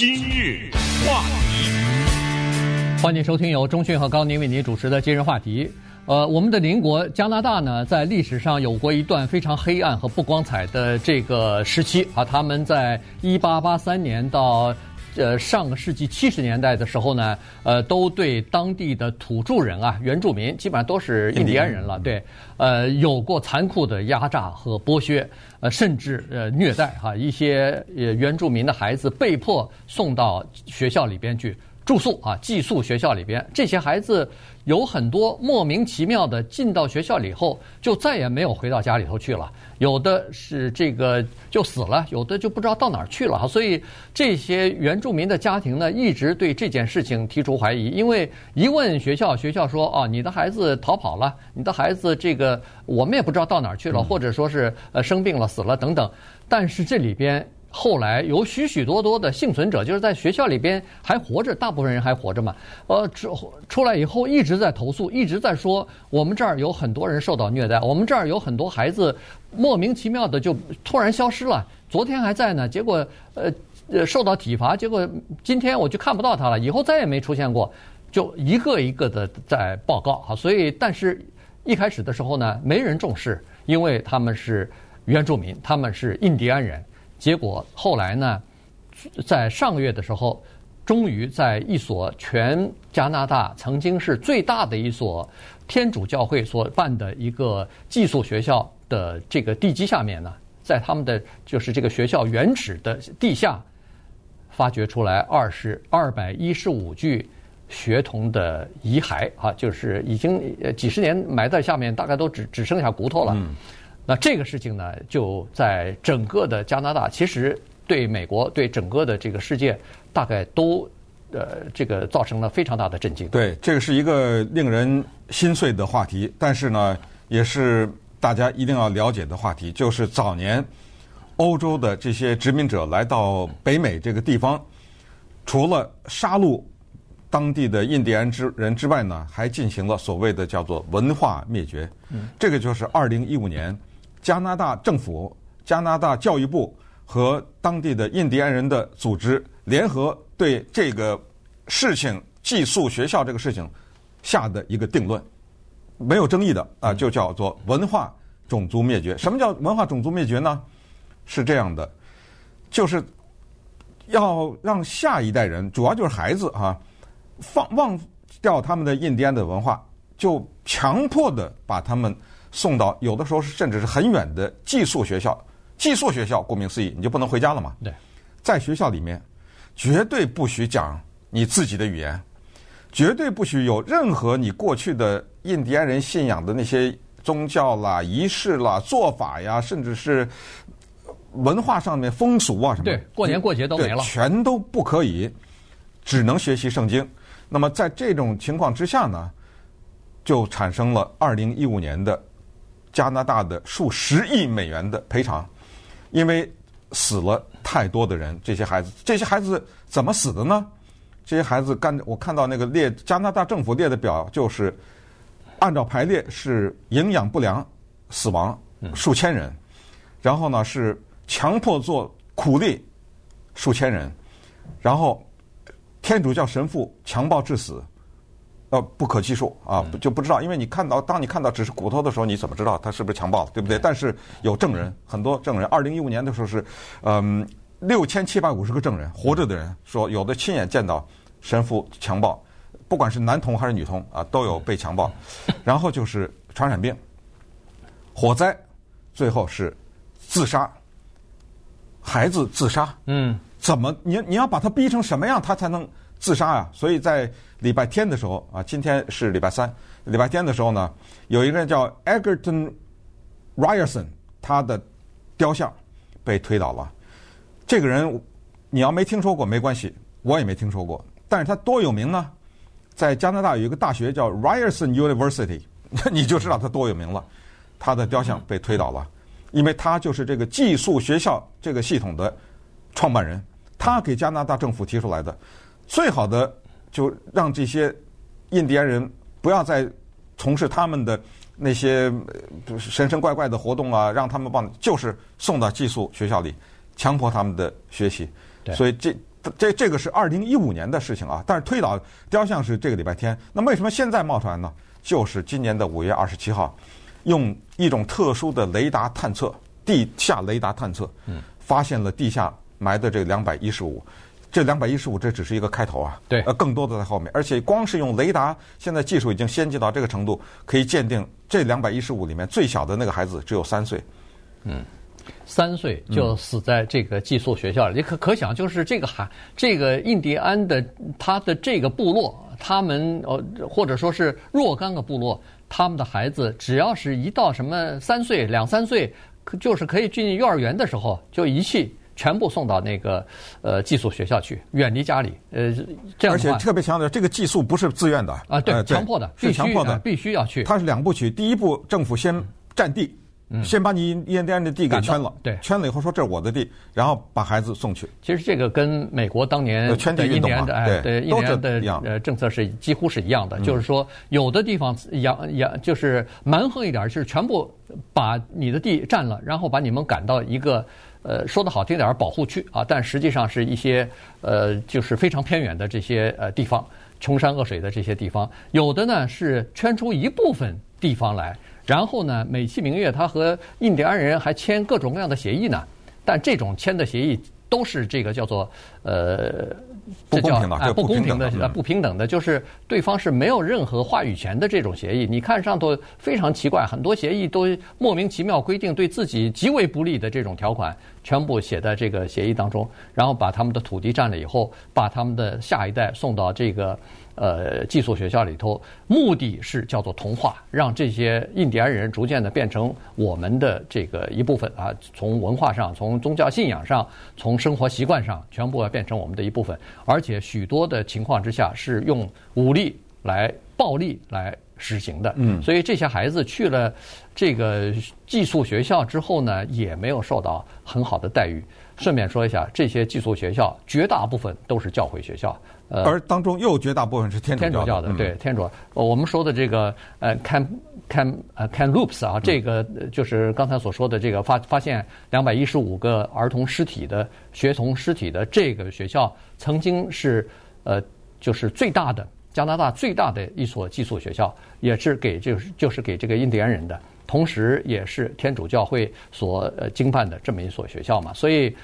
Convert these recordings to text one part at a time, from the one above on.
今日话题，欢迎收听由中讯和高宁为您主持的今日话题。呃，我们的邻国加拿大呢，在历史上有过一段非常黑暗和不光彩的这个时期啊。他们在一八八三年到呃上个世纪七十年代的时候呢，呃，都对当地的土著人啊、原住民，基本上都是印第安人了，对，呃，有过残酷的压榨和剥削，呃，甚至呃虐待哈、啊，一些呃原住民的孩子被迫送到学校里边去。住宿啊，寄宿学校里边，这些孩子有很多莫名其妙的进到学校里后，就再也没有回到家里头去了。有的是这个就死了，有的就不知道到哪儿去了。所以这些原住民的家庭呢，一直对这件事情提出怀疑。因为一问学校，学校说：“哦，你的孩子逃跑了，你的孩子这个我们也不知道到哪儿去了，或者说是呃生病了、死了等等。”但是这里边。后来有许许多多的幸存者，就是在学校里边还活着，大部分人还活着嘛。呃，出出来以后一直在投诉，一直在说我们这儿有很多人受到虐待，我们这儿有很多孩子莫名其妙的就突然消失了。昨天还在呢，结果呃呃受到体罚，结果今天我就看不到他了，以后再也没出现过，就一个一个的在报告哈。所以，但是一开始的时候呢，没人重视，因为他们是原住民，他们是印第安人。结果后来呢，在上个月的时候，终于在一所全加拿大曾经是最大的一所天主教会所办的一个寄宿学校的这个地基下面呢，在他们的就是这个学校原址的地下，发掘出来二十二百一十五具学童的遗骸啊，就是已经几十年埋在下面，大概都只只剩下骨头了。那这个事情呢，就在整个的加拿大，其实对美国、对整个的这个世界，大概都呃这个造成了非常大的震惊。对，这个是一个令人心碎的话题，但是呢，也是大家一定要了解的话题，就是早年欧洲的这些殖民者来到北美这个地方，除了杀戮当地的印第安之人之外呢，还进行了所谓的叫做文化灭绝。嗯，这个就是二零一五年。加拿大政府、加拿大教育部和当地的印第安人的组织联合对这个事情寄宿学校这个事情下的一个定论，没有争议的啊，就叫做文化种族灭绝。什么叫文化种族灭绝呢？是这样的，就是要让下一代人，主要就是孩子啊，放忘掉他们的印第安的文化，就强迫的把他们。送到有的时候是甚至是很远的寄宿学校，寄宿学校顾名思义，你就不能回家了嘛？对，在学校里面，绝对不许讲你自己的语言，绝对不许有任何你过去的印第安人信仰的那些宗教啦、仪式啦、做法呀，甚至是文化上面风俗啊什么，对，过年过节都没了，全都不可以，只能学习圣经。那么在这种情况之下呢，就产生了二零一五年的。加拿大的数十亿美元的赔偿，因为死了太多的人，这些孩子，这些孩子怎么死的呢？这些孩子干，我看到那个列加拿大政府列的表，就是按照排列是营养不良死亡数千人，然后呢是强迫做苦力数千人，然后天主教神父强暴致死。呃，不可计数啊，就不知道，因为你看到，当你看到只是骨头的时候，你怎么知道他是不是强暴了，对不对？但是有证人，很多证人。二零一五年的时候是，嗯，六千七百五十个证人，活着的人说，有的亲眼见到神父强暴，不管是男童还是女童啊，都有被强暴。然后就是传染病、火灾，最后是自杀，孩子自杀。嗯，怎么你你要把他逼成什么样，他才能？自杀啊！所以在礼拜天的时候啊，今天是礼拜三，礼拜天的时候呢，有一个人叫 Egerton Ryerson，他的雕像被推倒了。这个人你要没听说过没关系，我也没听说过。但是他多有名呢？在加拿大有一个大学叫 Ryerson University，你就知道他多有名了。他的雕像被推倒了，因为他就是这个寄宿学校这个系统的创办人，他给加拿大政府提出来的。最好的就让这些印第安人不要再从事他们的那些神神怪怪的活动啊，让他们帮就是送到寄宿学校里，强迫他们的学习。所以这这这个是二零一五年的事情啊，但是推倒雕像是这个礼拜天。那为什么现在冒出来呢？就是今年的五月二十七号，用一种特殊的雷达探测，地下雷达探测，发现了地下埋的这两百一十五。这两百一十五，这只是一个开头啊。对，呃，更多的在后面。而且光是用雷达，现在技术已经先进到这个程度，可以鉴定这两百一十五里面最小的那个孩子只有三岁。嗯，三岁就死在这个寄宿学校里，你可可想，就是这个孩，这个印第安的他的这个部落，他们呃或者说是若干个部落，他们的孩子只要是一到什么三岁、两三岁，就是可以进幼儿园的时候，就遗弃。全部送到那个呃寄宿学校去，远离家里。呃，这样而且特别强调，这个寄宿不是自愿的啊，对，强迫的，是强迫的，必须要去。它是两部曲，第一步政府先占地，先把你印第安的地给圈了，对，圈了以后说这是我的地，然后把孩子送去。其实这个跟美国当年圈地运动嘛，对，印第安的呃政策是几乎是一样的，就是说有的地方养养就是蛮横一点，就是全部把你的地占了，然后把你们赶到一个。呃，说的好听点儿，保护区啊，但实际上是一些呃，就是非常偏远的这些呃地方，穷山恶水的这些地方，有的呢是圈出一部分地方来，然后呢美其名曰他和印第安人还签各种各样的协议呢，但这种签的协议都是这个叫做呃。不公平的，啊，不公平的，呃，不平等的，就是对方是没有任何话语权的这种协议。你看上头非常奇怪，很多协议都莫名其妙规定对自己极为不利的这种条款，全部写在这个协议当中，然后把他们的土地占了以后，把他们的下一代送到这个。呃，寄宿学校里头，目的是叫做同化，让这些印第安人逐渐的变成我们的这个一部分啊，从文化上、从宗教信仰上、从生活习惯上，全部要变成我们的一部分。而且许多的情况之下是用武力来、暴力来实行的。嗯，所以这些孩子去了这个寄宿学校之后呢，也没有受到很好的待遇。顺便说一下，这些寄宿学校绝大部分都是教会学校。呃，而当中又绝大部分是天主教的，天主教的，对天主。我们说的这个呃，can Cam 呃 can loops 啊，这个就是刚才所说的这个发发现两百一十五个儿童尸体的学童尸体的这个学校，曾经是呃，就是最大的加拿大最大的一所寄宿学校，也是给就是就是给这个印第安人的，同时也是天主教会所呃经办的这么一所学校嘛，所以。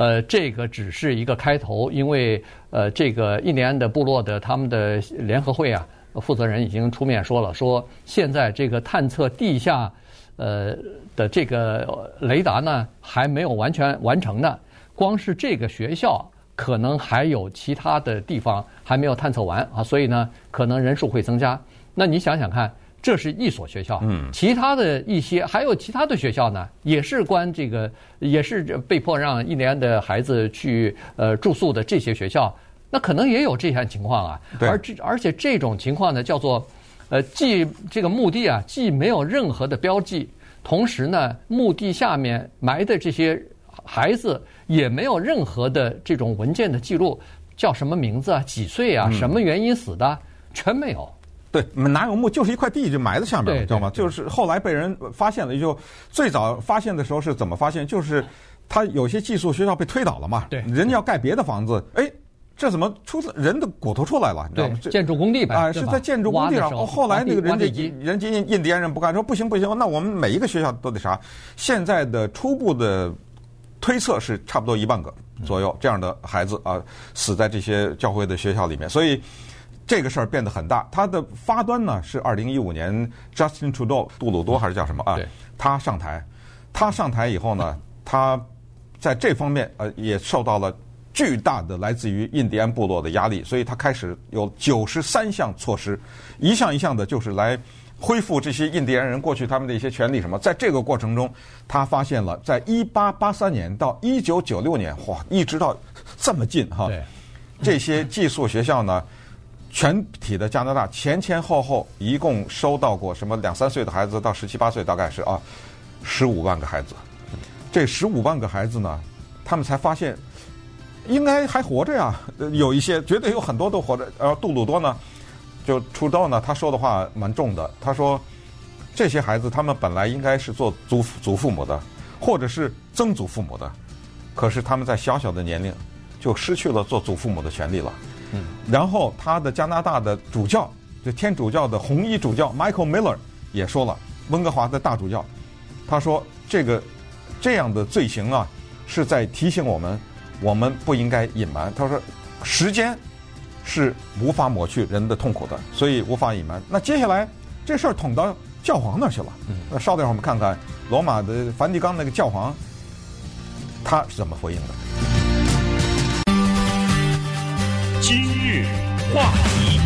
呃，这个只是一个开头，因为呃，这个印第安的部落的他们的联合会啊，负责人已经出面说了，说现在这个探测地下呃的这个雷达呢还没有完全完成呢，光是这个学校可能还有其他的地方还没有探测完啊，所以呢，可能人数会增加。那你想想看。这是一所学校，其他的一些还有其他的学校呢，也是关这个，也是被迫让一年的孩子去呃住宿的这些学校，那可能也有这些情况啊。而这而且这种情况呢，叫做呃，既这个墓地啊，既没有任何的标记，同时呢，墓地下面埋的这些孩子也没有任何的这种文件的记录，叫什么名字啊，几岁啊，什么原因死的，全没有。对，哪有墓？就是一块地就埋在下面了，知道吗？就是后来被人发现了，就最早发现的时候是怎么发现？就是他有些寄宿学校被推倒了嘛，对，人家要盖别的房子，哎，这怎么出人的骨头出来了？你知道吗？建筑工地吧？啊，是在建筑工地上。后来那个人家人家印第安人不干，说不行不行，那我们每一个学校都得啥？现在的初步的推测是差不多一万个左右这样的孩子啊，死在这些教会的学校里面，所以。这个事儿变得很大，它的发端呢是二零一五年，Justin Trudeau 杜鲁多还是叫什么啊？他上台，他上台以后呢，他在这方面呃也受到了巨大的来自于印第安部落的压力，所以他开始有九十三项措施，一项一项的就是来恢复这些印第安人过去他们的一些权利什么。在这个过程中，他发现了在一八八三年到一九九六年，哇，一直到这么近哈，这些寄宿学校呢。全体的加拿大前前后后一共收到过什么两三岁的孩子到十七八岁，大概是啊十五万个孩子。这十五万个孩子呢，他们才发现应该还活着呀，有一些绝对有很多都活着。而杜鲁多呢，就出道呢，他说的话蛮重的。他说这些孩子他们本来应该是做祖祖父母的，或者是曾祖父母的，可是他们在小小的年龄就失去了做祖父母的权利了。嗯，然后他的加拿大的主教，就天主教的红衣主教 Michael Miller 也说了，温哥华的大主教，他说这个这样的罪行啊，是在提醒我们，我们不应该隐瞒。他说，时间是无法抹去人的痛苦的，所以无法隐瞒。那接下来这事儿捅到教皇那儿去了。嗯，那稍等一会儿我们看看罗马的梵蒂冈那个教皇，他是怎么回应的。今日话题，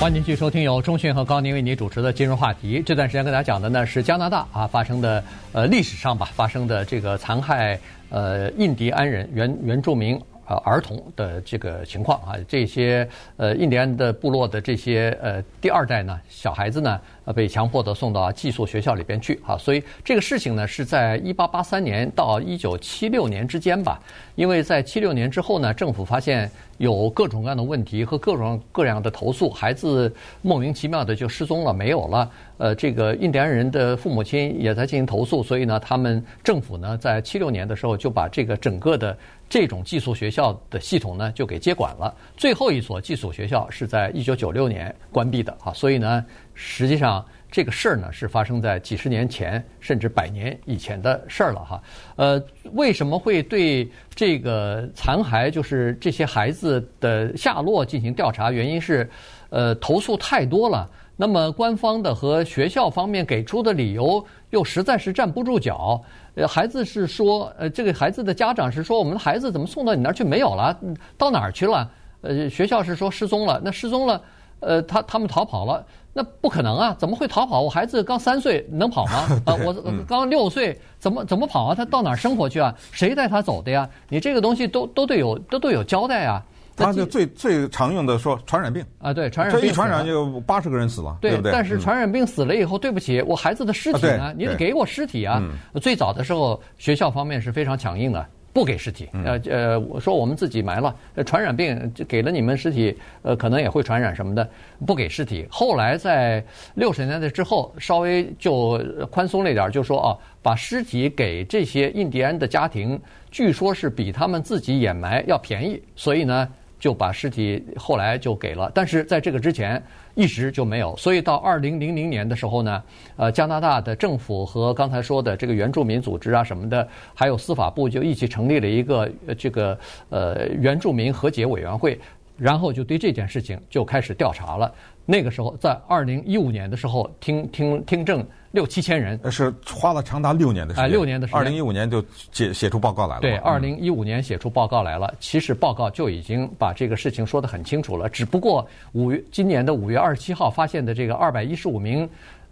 欢迎继续收听由中讯和高宁为你主持的今日话题。这段时间跟大家讲的呢是加拿大啊发生的呃历史上吧发生的这个残害呃印第安人原原住民。呃，儿童的这个情况啊，这些呃印第安的部落的这些呃第二代呢，小孩子呢，呃被强迫的送到寄宿学校里边去啊，所以这个事情呢是在一八八三年到一九七六年之间吧，因为在七六年之后呢，政府发现有各种各样的问题和各种各样的投诉，孩子莫名其妙的就失踪了，没有了。呃，这个印第安人的父母亲也在进行投诉，所以呢，他们政府呢在七六年的时候就把这个整个的。这种寄宿学校的系统呢，就给接管了。最后一所寄宿学校是在一九九六年关闭的啊，所以呢，实际上这个事儿呢是发生在几十年前，甚至百年以前的事儿了哈。呃，为什么会对这个残骸，就是这些孩子的下落进行调查？原因是，呃，投诉太多了。那么官方的和学校方面给出的理由又实在是站不住脚。呃，孩子是说，呃，这个孩子的家长是说，我们的孩子怎么送到你那儿去没有了？到哪儿去了？呃，学校是说失踪了。那失踪了，呃，他他们逃跑了，那不可能啊！怎么会逃跑？我孩子刚三岁，能跑吗？啊、呃，我刚六岁，怎么怎么跑啊？他到哪儿生活去啊？谁带他走的呀？你这个东西都都得有都都有交代啊。他就最最常用的说传染病啊，对，传染病这一传染就八十个人死了，对，对不对？但是传染病死了以后，对不起，我孩子的尸体呢？你得给我尸体啊！最早的时候，学校方面是非常强硬的，不给尸体。呃呃，我说我们自己埋了，传染病就给了你们尸体，呃，可能也会传染什么的，不给尸体。后来在六十年代之后，稍微就宽松了一点，就说啊，把尸体给这些印第安的家庭，据说是比他们自己掩埋要便宜，所以呢。就把尸体后来就给了，但是在这个之前一直就没有，所以到二零零零年的时候呢，呃，加拿大的政府和刚才说的这个原住民组织啊什么的，还有司法部就一起成立了一个这个呃原住民和解委员会，然后就对这件事情就开始调查了。那个时候在二零一五年的时候听听听证。六七千人，是花了长达六年的时间。哎，六年的时间。二零一五年就写写出报告来了。对，二零一五年写出报告来了。其实报告就已经把这个事情说得很清楚了。只不过五月今年的五月二十七号发现的这个二百一十五名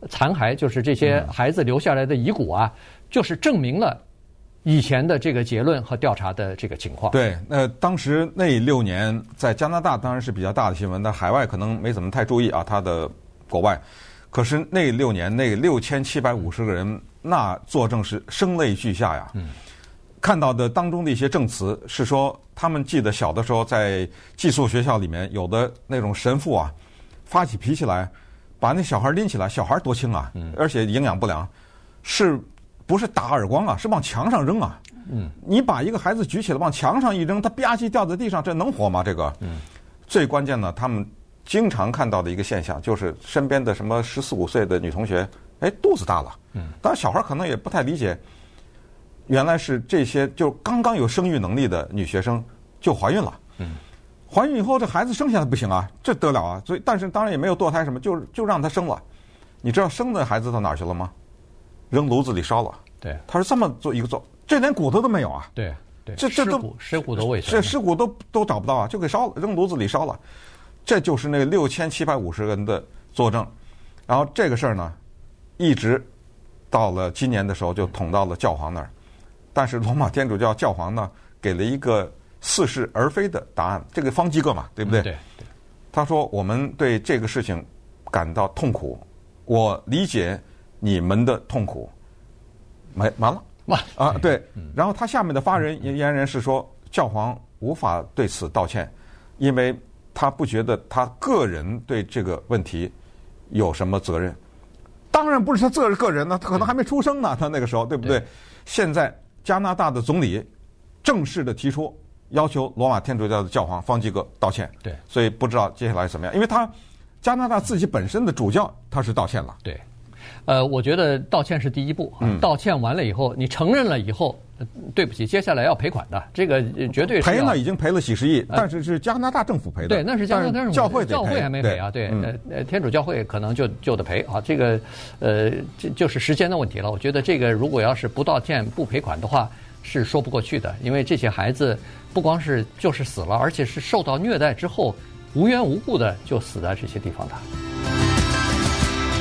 残骸，就是这些孩子留下来的遗骨啊，就是证明了以前的这个结论和调查的这个情况。对，那当时那六年在加拿大当然是比较大的新闻，但海外可能没怎么太注意啊，他的国外。可是那六年，那六千七百五十个人，那作证是声泪俱下呀。嗯，看到的当中的一些证词是说，他们记得小的时候在寄宿学校里面，有的那种神父啊，发起脾气来，把那小孩拎起来，小孩多轻啊，而且营养不良，是不是打耳光啊？是往墙上扔啊。嗯，你把一个孩子举起来往墙上一扔，他吧唧掉在地上，这能活吗？这个，嗯，最关键呢，他们。经常看到的一个现象，就是身边的什么十四五岁的女同学，哎，肚子大了。嗯，当然小孩可能也不太理解，原来是这些就刚刚有生育能力的女学生就怀孕了。嗯，怀孕以后这孩子生下来不行啊，这得了啊。所以，但是当然也没有堕胎什么，就就让她生了。你知道生的孩子到哪儿去了吗？扔炉子里烧了。对，他是这么做一个做，这连骨头都没有啊。对对，这这都尸骨都未这尸骨都都找不到啊，就给烧了，扔炉子里烧了。这就是那六千七百五十人的作证，然后这个事儿呢，一直到了今年的时候就捅到了教皇那儿，但是罗马天主教教皇呢给了一个似是而非的答案，这个方济各嘛，对不对？对。他说：“我们对这个事情感到痛苦，我理解你们的痛苦。”没完了，完啊！对。然后他下面的发言言人是说，教皇无法对此道歉，因为。他不觉得他个人对这个问题有什么责任，当然不是他这个人呢，他可能还没出生呢，他那个时候对不对？现在加拿大的总理正式的提出，要求罗马天主教的教皇方济各道歉。对，所以不知道接下来怎么样，因为他加拿大自己本身的主教他是道歉了。对，呃，我觉得道歉是第一步。嗯，道歉完了以后，你承认了以后。对不起，接下来要赔款的，这个绝对是赔了，已经赔了几十亿，但是是加拿大政府赔的。对，那是加拿大政府，教会教会还没赔啊。对，呃、嗯，天主教会可能就就得赔啊。这个，呃，这就是时间的问题了。我觉得这个如果要是不道歉不赔款的话，是说不过去的，因为这些孩子不光是就是死了，而且是受到虐待之后无缘无故的就死在这些地方的。